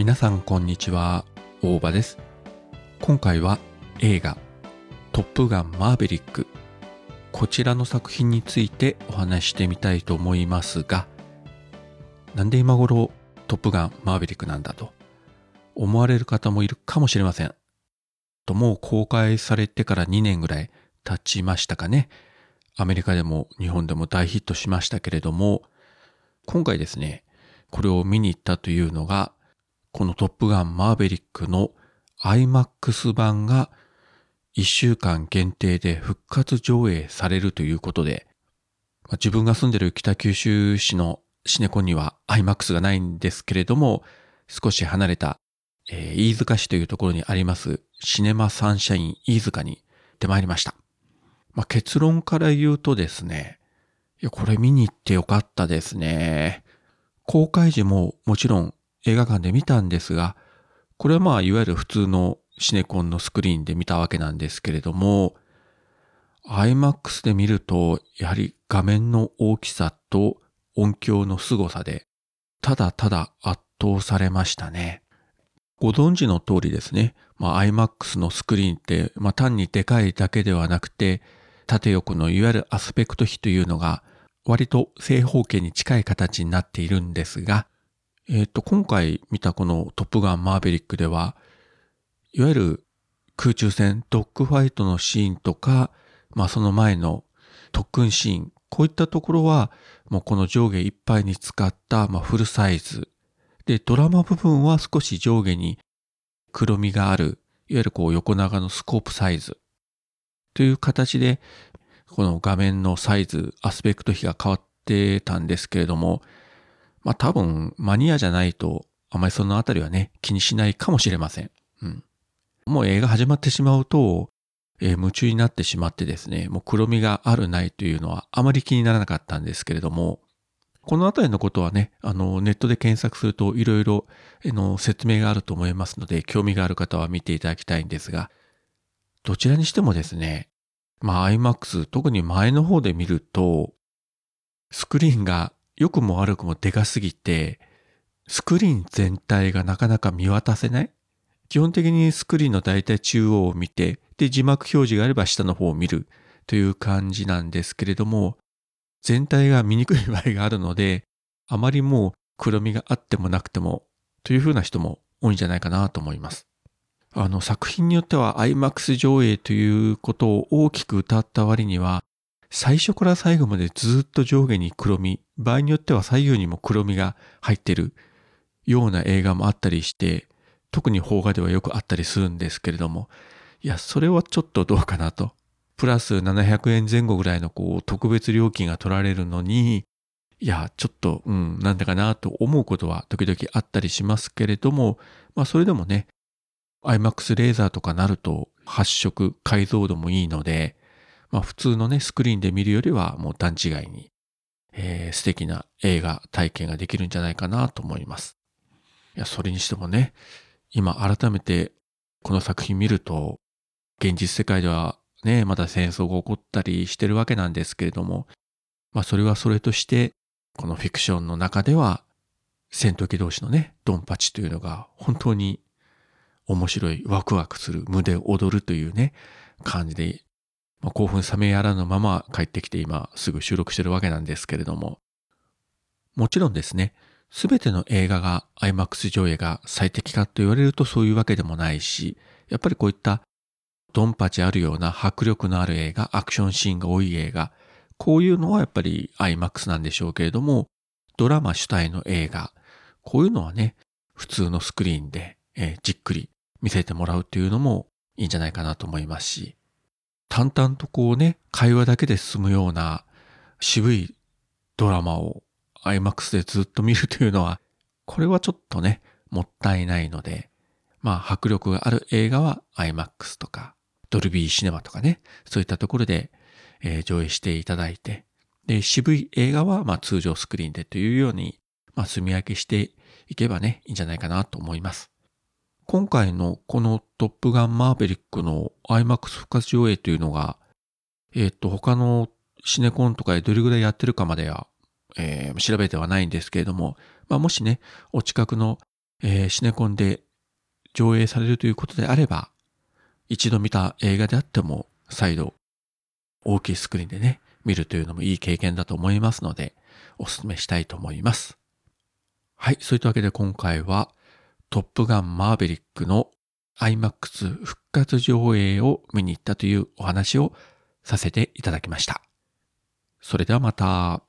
皆さんこんにちは、大場です。今回は映画トップガンマーヴェリックこちらの作品についてお話してみたいと思いますが、なんで今頃トップガンマーヴェリックなんだと思われる方もいるかもしれません。ともう公開されてから2年ぐらい経ちましたかね。アメリカでも日本でも大ヒットしましたけれども、今回ですね、これを見に行ったというのが、このトップガンマーヴェリックの IMAX 版が1週間限定で復活上映されるということで、自分が住んでる北九州市のシネコンには IMAX がないんですけれども、少し離れた、えー、飯塚市というところにありますシネマサンシャイン飯塚に行ってまいりました。まあ、結論から言うとですね、いや、これ見に行ってよかったですね。公開時ももちろん映画館で見たんですが、これはまあいわゆる普通のシネコンのスクリーンで見たわけなんですけれども、IMAX で見ると、やはり画面の大きさと音響の凄さで、ただただ圧倒されましたね。ご存知の通りですね、まあ、IMAX のスクリーンって、まあ、単にでかいだけではなくて、縦横のいわゆるアスペクト比というのが、割と正方形に近い形になっているんですが、えっ、ー、と、今回見たこのトップガンマーヴェリックでは、いわゆる空中戦、ドッグファイトのシーンとか、まあその前の特訓シーン、こういったところは、もうこの上下いっぱいに使った、まあ、フルサイズ。で、ドラマ部分は少し上下に黒みがある、いわゆるこう横長のスコープサイズ。という形で、この画面のサイズ、アスペクト比が変わってたんですけれども、まあ多分マニアじゃないとあまりそのあたりはね、気にしないかもしれません。うん。もう映画始まってしまうと、えー、夢中になってしまってですね、もう黒みがあるないというのはあまり気にならなかったんですけれども、このあたりのことはね、あの、ネットで検索するといろいろの説明があると思いますので、興味がある方は見ていただきたいんですが、どちらにしてもですね、まあ IMAX、特に前の方で見ると、スクリーンが良くも悪くもでかすぎて、スクリーン全体がなかなか見渡せない基本的にスクリーンの大体中央を見て、で、字幕表示があれば下の方を見るという感じなんですけれども、全体が見にくい場合があるので、あまりもう黒みがあってもなくてもというふうな人も多いんじゃないかなと思います。あの作品によっては IMAX 上映ということを大きく歌った割には、最初から最後までずっと上下に黒み、場合によっては左右にも黒みが入ってるような映画もあったりして、特に邦画ではよくあったりするんですけれども、いや、それはちょっとどうかなと。プラス700円前後ぐらいのこう特別料金が取られるのに、いや、ちょっと、うん、なんだかなと思うことは時々あったりしますけれども、まあそれでもね、IMAX レーザーとかなると発色、解像度もいいので、まあ普通のね、スクリーンで見るよりはもう段違いに、えー、素敵な映画体験ができるんじゃないかなと思います。いや、それにしてもね、今改めてこの作品見ると、現実世界ではね、まだ戦争が起こったりしてるわけなんですけれども、まあそれはそれとして、このフィクションの中では、戦闘機同士のね、ドンパチというのが本当に面白い、ワクワクする、胸躍るというね、感じで、まあ、興奮冷めやらぬまま帰ってきて今すぐ収録してるわけなんですけれども、もちろんですね、すべての映画が IMAX 上映が最適かと言われるとそういうわけでもないし、やっぱりこういったドンパチあるような迫力のある映画、アクションシーンが多い映画、こういうのはやっぱり IMAX なんでしょうけれども、ドラマ主体の映画、こういうのはね、普通のスクリーンで、えー、じっくり見せてもらうというのもいいんじゃないかなと思いますし、淡々とこうね、会話だけで進むような渋いドラマを IMAX でずっと見るというのは、これはちょっとね、もったいないので、まあ迫力がある映画は IMAX とか、ドルビーシネマとかね、そういったところで、えー、上映していただいて、で、渋い映画はまあ通常スクリーンでというように、まあ住み分けしていけばね、いいんじゃないかなと思います。今回のこのトップガンマーベリックの IMAX 復活上映というのが、えっ、ー、と、他のシネコンとかでどれぐらいやってるかまではえー、調べてはないんですけれども、まあ、もしね、お近くのえーシネコンで上映されるということであれば、一度見た映画であっても再度大きいスクリーンでね、見るというのもいい経験だと思いますので、お勧めしたいと思います。はい、そういったわけで今回は、トップガンマーベリックの IMAX 復活上映を見に行ったというお話をさせていただきました。それではまた。